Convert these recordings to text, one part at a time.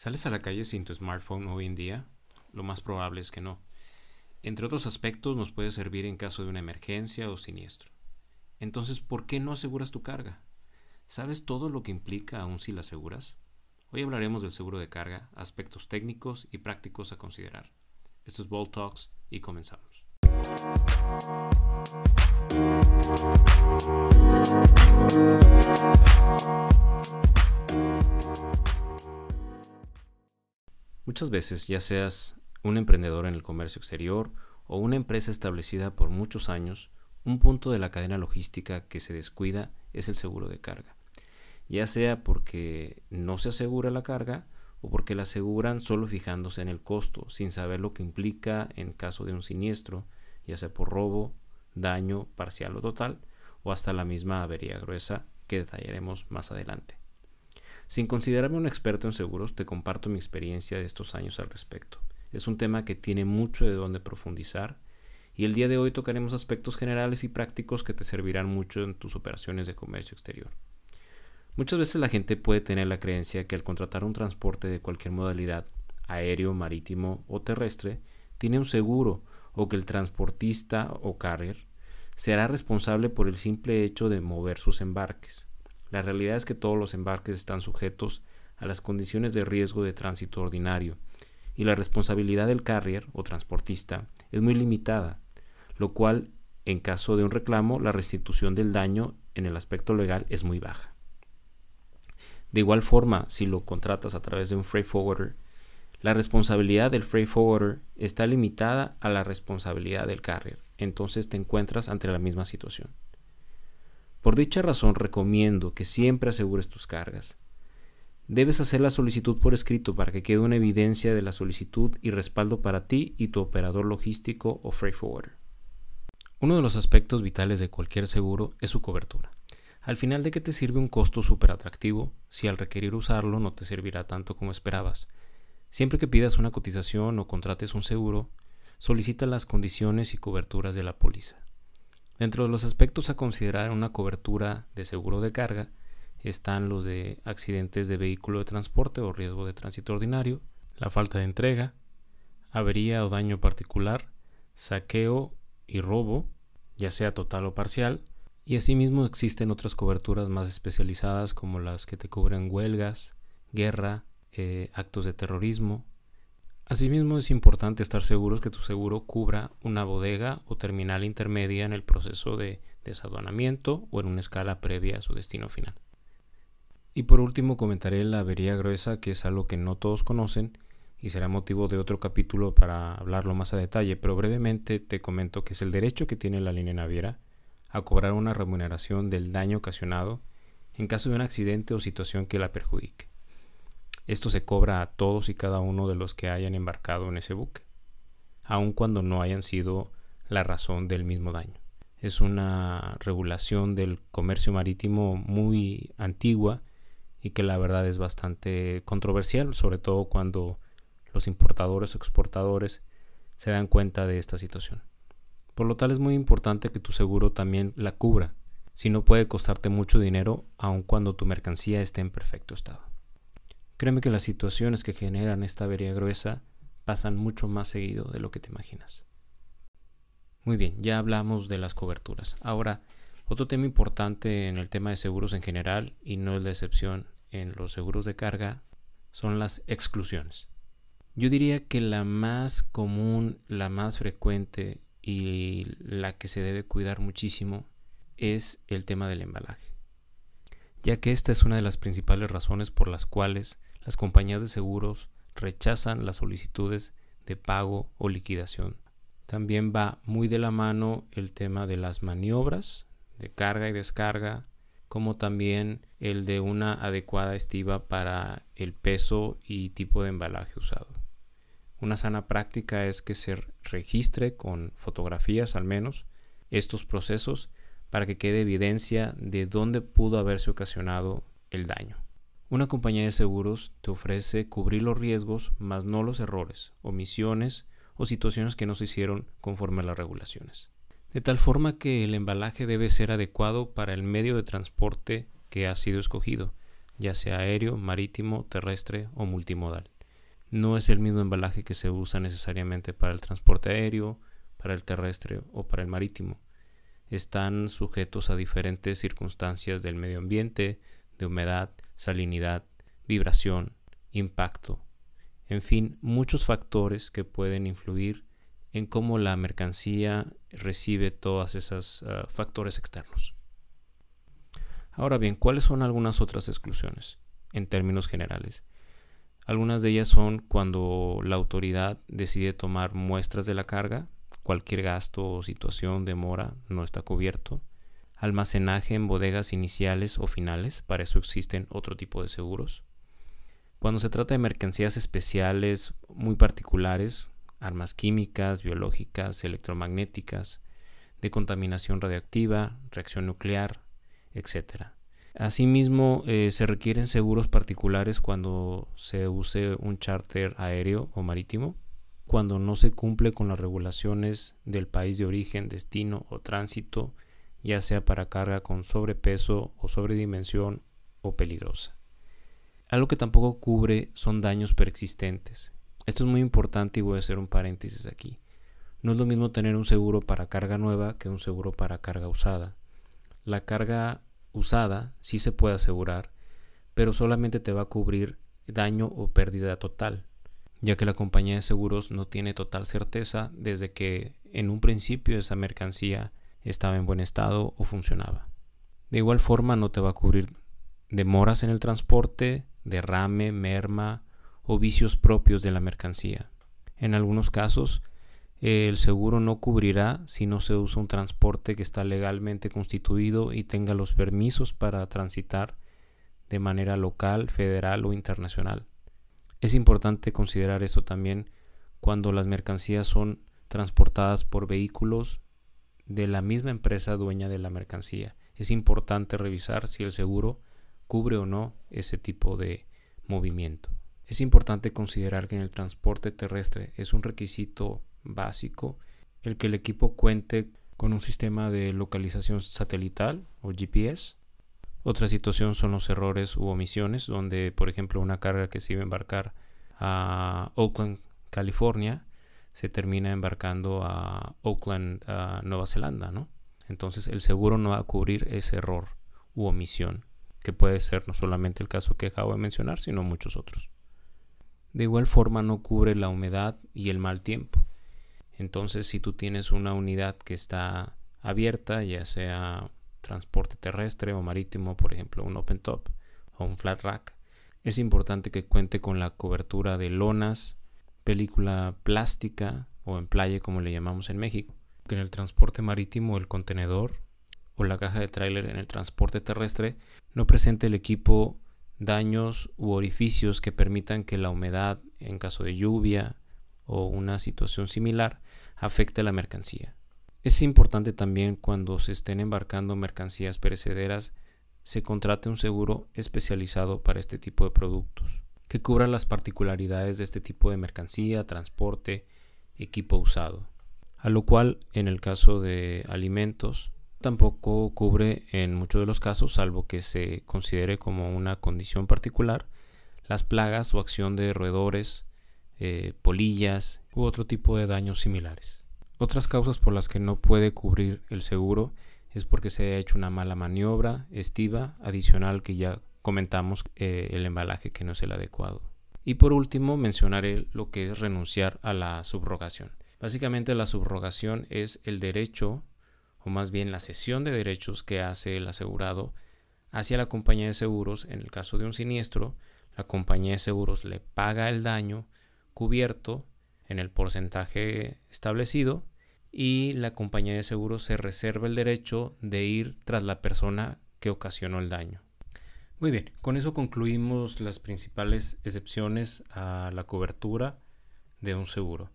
¿Sales a la calle sin tu smartphone hoy en día? Lo más probable es que no. Entre otros aspectos nos puede servir en caso de una emergencia o siniestro. Entonces, ¿por qué no aseguras tu carga? ¿Sabes todo lo que implica aún si la aseguras? Hoy hablaremos del seguro de carga, aspectos técnicos y prácticos a considerar. Esto es Ball Talks y comenzamos. Muchas veces, ya seas un emprendedor en el comercio exterior o una empresa establecida por muchos años, un punto de la cadena logística que se descuida es el seguro de carga. Ya sea porque no se asegura la carga o porque la aseguran solo fijándose en el costo, sin saber lo que implica en caso de un siniestro, ya sea por robo, daño parcial o total, o hasta la misma avería gruesa que detallaremos más adelante. Sin considerarme un experto en seguros, te comparto mi experiencia de estos años al respecto. Es un tema que tiene mucho de dónde profundizar y el día de hoy tocaremos aspectos generales y prácticos que te servirán mucho en tus operaciones de comercio exterior. Muchas veces la gente puede tener la creencia que al contratar un transporte de cualquier modalidad, aéreo, marítimo o terrestre, tiene un seguro o que el transportista o carrier será responsable por el simple hecho de mover sus embarques. La realidad es que todos los embarques están sujetos a las condiciones de riesgo de tránsito ordinario y la responsabilidad del carrier o transportista es muy limitada, lo cual, en caso de un reclamo, la restitución del daño en el aspecto legal es muy baja. De igual forma, si lo contratas a través de un freight forwarder, la responsabilidad del freight forwarder está limitada a la responsabilidad del carrier, entonces te encuentras ante la misma situación. Por dicha razón recomiendo que siempre asegures tus cargas. Debes hacer la solicitud por escrito para que quede una evidencia de la solicitud y respaldo para ti y tu operador logístico o freight forwarder. Uno de los aspectos vitales de cualquier seguro es su cobertura. Al final de que te sirve un costo súper atractivo si al requerir usarlo no te servirá tanto como esperabas. Siempre que pidas una cotización o contrates un seguro, solicita las condiciones y coberturas de la póliza. Dentro de los aspectos a considerar en una cobertura de seguro de carga están los de accidentes de vehículo de transporte o riesgo de tránsito ordinario, la falta de entrega, avería o daño particular, saqueo y robo, ya sea total o parcial, y asimismo existen otras coberturas más especializadas como las que te cubren huelgas, guerra, eh, actos de terrorismo, Asimismo, es importante estar seguros que tu seguro cubra una bodega o terminal intermedia en el proceso de desaduanamiento o en una escala previa a su destino final. Y por último, comentaré la avería gruesa, que es algo que no todos conocen y será motivo de otro capítulo para hablarlo más a detalle, pero brevemente te comento que es el derecho que tiene la línea naviera a cobrar una remuneración del daño ocasionado en caso de un accidente o situación que la perjudique. Esto se cobra a todos y cada uno de los que hayan embarcado en ese buque, aun cuando no hayan sido la razón del mismo daño. Es una regulación del comercio marítimo muy antigua y que la verdad es bastante controversial, sobre todo cuando los importadores o exportadores se dan cuenta de esta situación. Por lo tal es muy importante que tu seguro también la cubra, si no puede costarte mucho dinero aun cuando tu mercancía esté en perfecto estado. Créeme que las situaciones que generan esta avería gruesa pasan mucho más seguido de lo que te imaginas. Muy bien, ya hablamos de las coberturas. Ahora, otro tema importante en el tema de seguros en general, y no es la excepción en los seguros de carga, son las exclusiones. Yo diría que la más común, la más frecuente y la que se debe cuidar muchísimo es el tema del embalaje, ya que esta es una de las principales razones por las cuales las compañías de seguros rechazan las solicitudes de pago o liquidación. También va muy de la mano el tema de las maniobras de carga y descarga, como también el de una adecuada estiva para el peso y tipo de embalaje usado. Una sana práctica es que se registre con fotografías al menos estos procesos para que quede evidencia de dónde pudo haberse ocasionado el daño. Una compañía de seguros te ofrece cubrir los riesgos, más no los errores, omisiones o situaciones que no se hicieron conforme a las regulaciones. De tal forma que el embalaje debe ser adecuado para el medio de transporte que ha sido escogido, ya sea aéreo, marítimo, terrestre o multimodal. No es el mismo embalaje que se usa necesariamente para el transporte aéreo, para el terrestre o para el marítimo. Están sujetos a diferentes circunstancias del medio ambiente, de humedad, salinidad, vibración, impacto, en fin, muchos factores que pueden influir en cómo la mercancía recibe todos esos ah, factores externos. Ahora bien, ¿cuáles son algunas otras exclusiones en términos generales? Algunas de ellas son cuando la autoridad decide tomar muestras de la carga, cualquier gasto o situación de mora no está cubierto. Almacenaje en bodegas iniciales o finales, para eso existen otro tipo de seguros. Cuando se trata de mercancías especiales muy particulares, armas químicas, biológicas, electromagnéticas, de contaminación radiactiva, reacción nuclear, etc. Asimismo, eh, se requieren seguros particulares cuando se use un charter aéreo o marítimo, cuando no se cumple con las regulaciones del país de origen, destino o tránsito, ya sea para carga con sobrepeso o sobredimensión o peligrosa. Algo que tampoco cubre son daños preexistentes. Esto es muy importante y voy a hacer un paréntesis aquí. No es lo mismo tener un seguro para carga nueva que un seguro para carga usada. La carga usada sí se puede asegurar, pero solamente te va a cubrir daño o pérdida total, ya que la compañía de seguros no tiene total certeza desde que en un principio esa mercancía estaba en buen estado o funcionaba. De igual forma no te va a cubrir demoras en el transporte, derrame, merma o vicios propios de la mercancía. En algunos casos, el seguro no cubrirá si no se usa un transporte que está legalmente constituido y tenga los permisos para transitar de manera local, federal o internacional. Es importante considerar esto también cuando las mercancías son transportadas por vehículos de la misma empresa dueña de la mercancía. Es importante revisar si el seguro cubre o no ese tipo de movimiento. Es importante considerar que en el transporte terrestre es un requisito básico el que el equipo cuente con un sistema de localización satelital o GPS. Otra situación son los errores u omisiones, donde por ejemplo una carga que se iba a embarcar a Oakland, California, se termina embarcando a Oakland, Nueva Zelanda, ¿no? Entonces el seguro no va a cubrir ese error u omisión que puede ser no solamente el caso que acabo de mencionar, sino muchos otros. De igual forma no cubre la humedad y el mal tiempo. Entonces, si tú tienes una unidad que está abierta, ya sea transporte terrestre o marítimo, por ejemplo, un open top o un flat rack, es importante que cuente con la cobertura de lonas, película plástica o en playa como le llamamos en México. Que en el transporte marítimo el contenedor o la caja de tráiler en el transporte terrestre no presente el equipo daños u orificios que permitan que la humedad, en caso de lluvia o una situación similar, afecte la mercancía. Es importante también cuando se estén embarcando mercancías perecederas se contrate un seguro especializado para este tipo de productos, que cubra las particularidades de este tipo de mercancía, transporte, equipo usado. A lo cual, en el caso de alimentos, tampoco cubre en muchos de los casos, salvo que se considere como una condición particular, las plagas o acción de roedores, eh, polillas u otro tipo de daños similares. Otras causas por las que no puede cubrir el seguro es porque se ha hecho una mala maniobra estiva adicional que ya comentamos eh, el embalaje que no es el adecuado. Y por último mencionaré lo que es renunciar a la subrogación. Básicamente la subrogación es el derecho o más bien la cesión de derechos que hace el asegurado hacia la compañía de seguros en el caso de un siniestro, la compañía de seguros le paga el daño cubierto en el porcentaje establecido y la compañía de seguros se reserva el derecho de ir tras la persona que ocasionó el daño. Muy bien, con eso concluimos las principales excepciones a la cobertura de un seguro.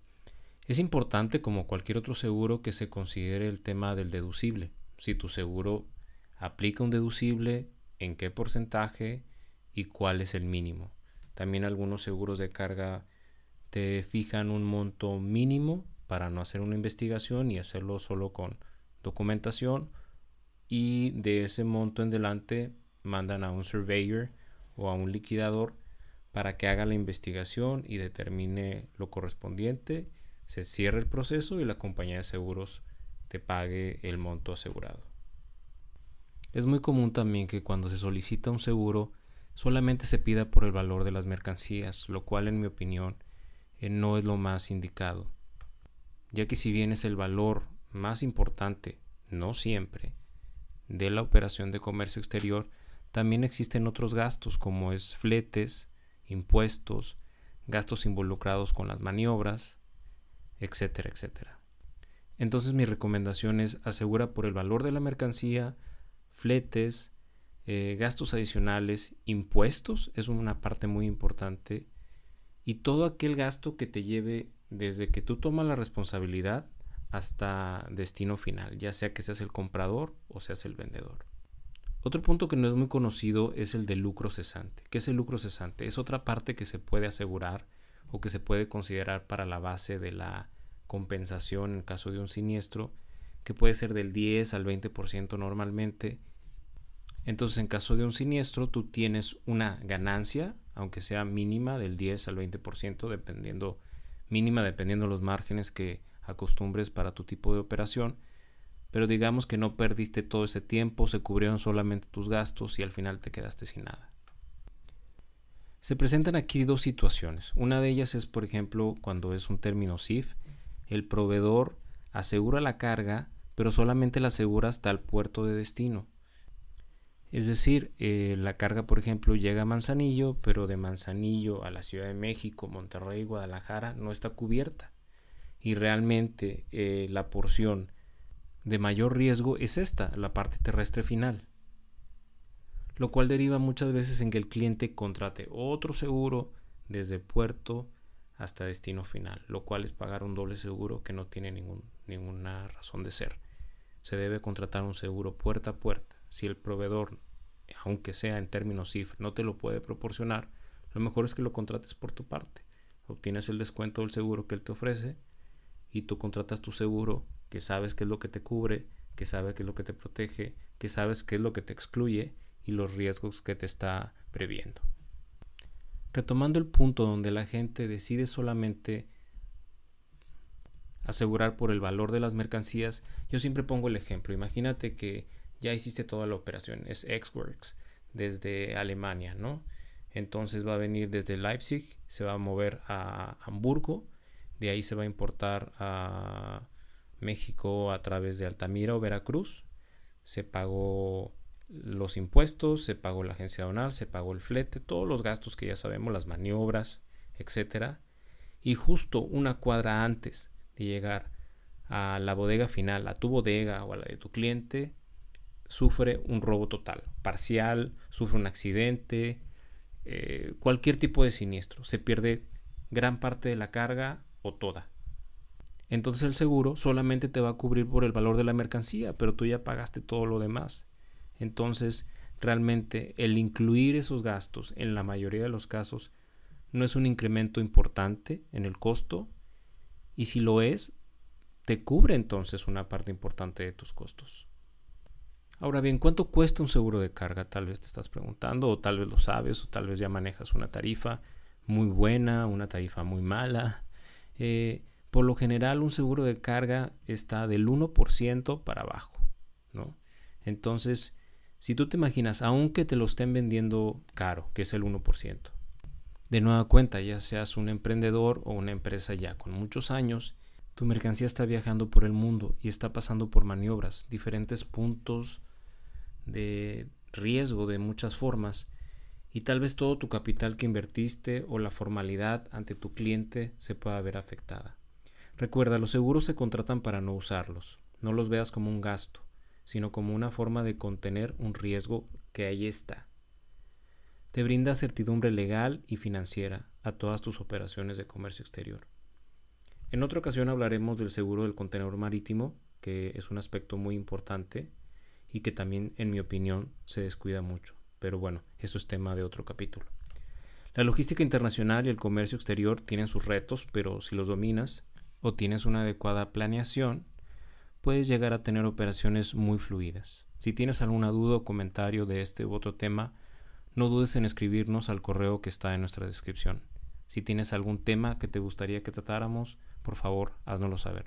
Es importante, como cualquier otro seguro, que se considere el tema del deducible. Si tu seguro aplica un deducible, en qué porcentaje y cuál es el mínimo. También algunos seguros de carga te fijan un monto mínimo para no hacer una investigación y hacerlo solo con documentación y de ese monto en delante mandan a un surveyor o a un liquidador para que haga la investigación y determine lo correspondiente, se cierre el proceso y la compañía de seguros te pague el monto asegurado. Es muy común también que cuando se solicita un seguro solamente se pida por el valor de las mercancías, lo cual en mi opinión eh, no es lo más indicado, ya que si bien es el valor más importante, no siempre, de la operación de comercio exterior, también existen otros gastos como es fletes, impuestos, gastos involucrados con las maniobras, etcétera, etcétera. Entonces mi recomendación es asegura por el valor de la mercancía, fletes, eh, gastos adicionales, impuestos, es una parte muy importante, y todo aquel gasto que te lleve desde que tú tomas la responsabilidad hasta destino final, ya sea que seas el comprador o seas el vendedor. Otro punto que no es muy conocido es el de lucro cesante. ¿Qué es el lucro cesante? Es otra parte que se puede asegurar o que se puede considerar para la base de la compensación en caso de un siniestro, que puede ser del 10 al 20% normalmente. Entonces, en caso de un siniestro, tú tienes una ganancia, aunque sea mínima, del 10 al 20%, dependiendo, mínima dependiendo los márgenes que acostumbres para tu tipo de operación, pero digamos que no perdiste todo ese tiempo, se cubrieron solamente tus gastos y al final te quedaste sin nada. Se presentan aquí dos situaciones. Una de ellas es, por ejemplo, cuando es un término SIF, el proveedor asegura la carga, pero solamente la asegura hasta el puerto de destino. Es decir, eh, la carga, por ejemplo, llega a Manzanillo, pero de Manzanillo a la Ciudad de México, Monterrey, Guadalajara no está cubierta y realmente eh, la porción de mayor riesgo es esta, la parte terrestre final. Lo cual deriva muchas veces en que el cliente contrate otro seguro desde puerto hasta destino final, lo cual es pagar un doble seguro que no tiene ninguna razón de ser. Se debe contratar un seguro puerta a puerta. Si el proveedor, aunque sea en términos CIF, no te lo puede proporcionar, lo mejor es que lo contrates por tu parte. Obtienes el descuento del seguro que él te ofrece y tú contratas tu seguro, que sabes qué es lo que te cubre, que sabe qué es lo que te protege, que sabes qué es lo que te excluye y los riesgos que te está previendo. Retomando el punto donde la gente decide solamente asegurar por el valor de las mercancías, yo siempre pongo el ejemplo. Imagínate que ya hiciste toda la operación, es Xworks desde Alemania, ¿no? Entonces va a venir desde Leipzig, se va a mover a Hamburgo de ahí se va a importar a México a través de Altamira o Veracruz. Se pagó los impuestos, se pagó la agencia aduanal, se pagó el flete, todos los gastos que ya sabemos, las maniobras, etcétera. Y justo una cuadra antes de llegar a la bodega final, a tu bodega o a la de tu cliente, sufre un robo total, parcial, sufre un accidente, eh, cualquier tipo de siniestro. Se pierde gran parte de la carga o toda. Entonces el seguro solamente te va a cubrir por el valor de la mercancía, pero tú ya pagaste todo lo demás. Entonces, realmente el incluir esos gastos en la mayoría de los casos no es un incremento importante en el costo y si lo es, te cubre entonces una parte importante de tus costos. Ahora bien, ¿cuánto cuesta un seguro de carga? Tal vez te estás preguntando, o tal vez lo sabes, o tal vez ya manejas una tarifa muy buena, una tarifa muy mala. Eh, por lo general un seguro de carga está del 1% para abajo, ¿no? Entonces, si tú te imaginas, aunque te lo estén vendiendo caro, que es el 1%, de nueva cuenta, ya seas un emprendedor o una empresa ya con muchos años, tu mercancía está viajando por el mundo y está pasando por maniobras, diferentes puntos de riesgo de muchas formas y tal vez todo tu capital que invertiste o la formalidad ante tu cliente se pueda ver afectada. Recuerda, los seguros se contratan para no usarlos. No los veas como un gasto, sino como una forma de contener un riesgo que ahí está. Te brinda certidumbre legal y financiera a todas tus operaciones de comercio exterior. En otra ocasión hablaremos del seguro del contenedor marítimo, que es un aspecto muy importante y que también, en mi opinión, se descuida mucho pero bueno, eso es tema de otro capítulo. La logística internacional y el comercio exterior tienen sus retos, pero si los dominas o tienes una adecuada planeación, puedes llegar a tener operaciones muy fluidas. Si tienes alguna duda o comentario de este u otro tema, no dudes en escribirnos al correo que está en nuestra descripción. Si tienes algún tema que te gustaría que tratáramos, por favor, háznoslo saber.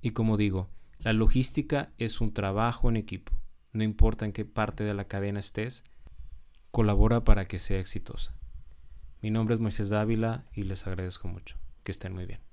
Y como digo, la logística es un trabajo en equipo. No importa en qué parte de la cadena estés, colabora para que sea exitosa. Mi nombre es Moisés Dávila y les agradezco mucho. Que estén muy bien.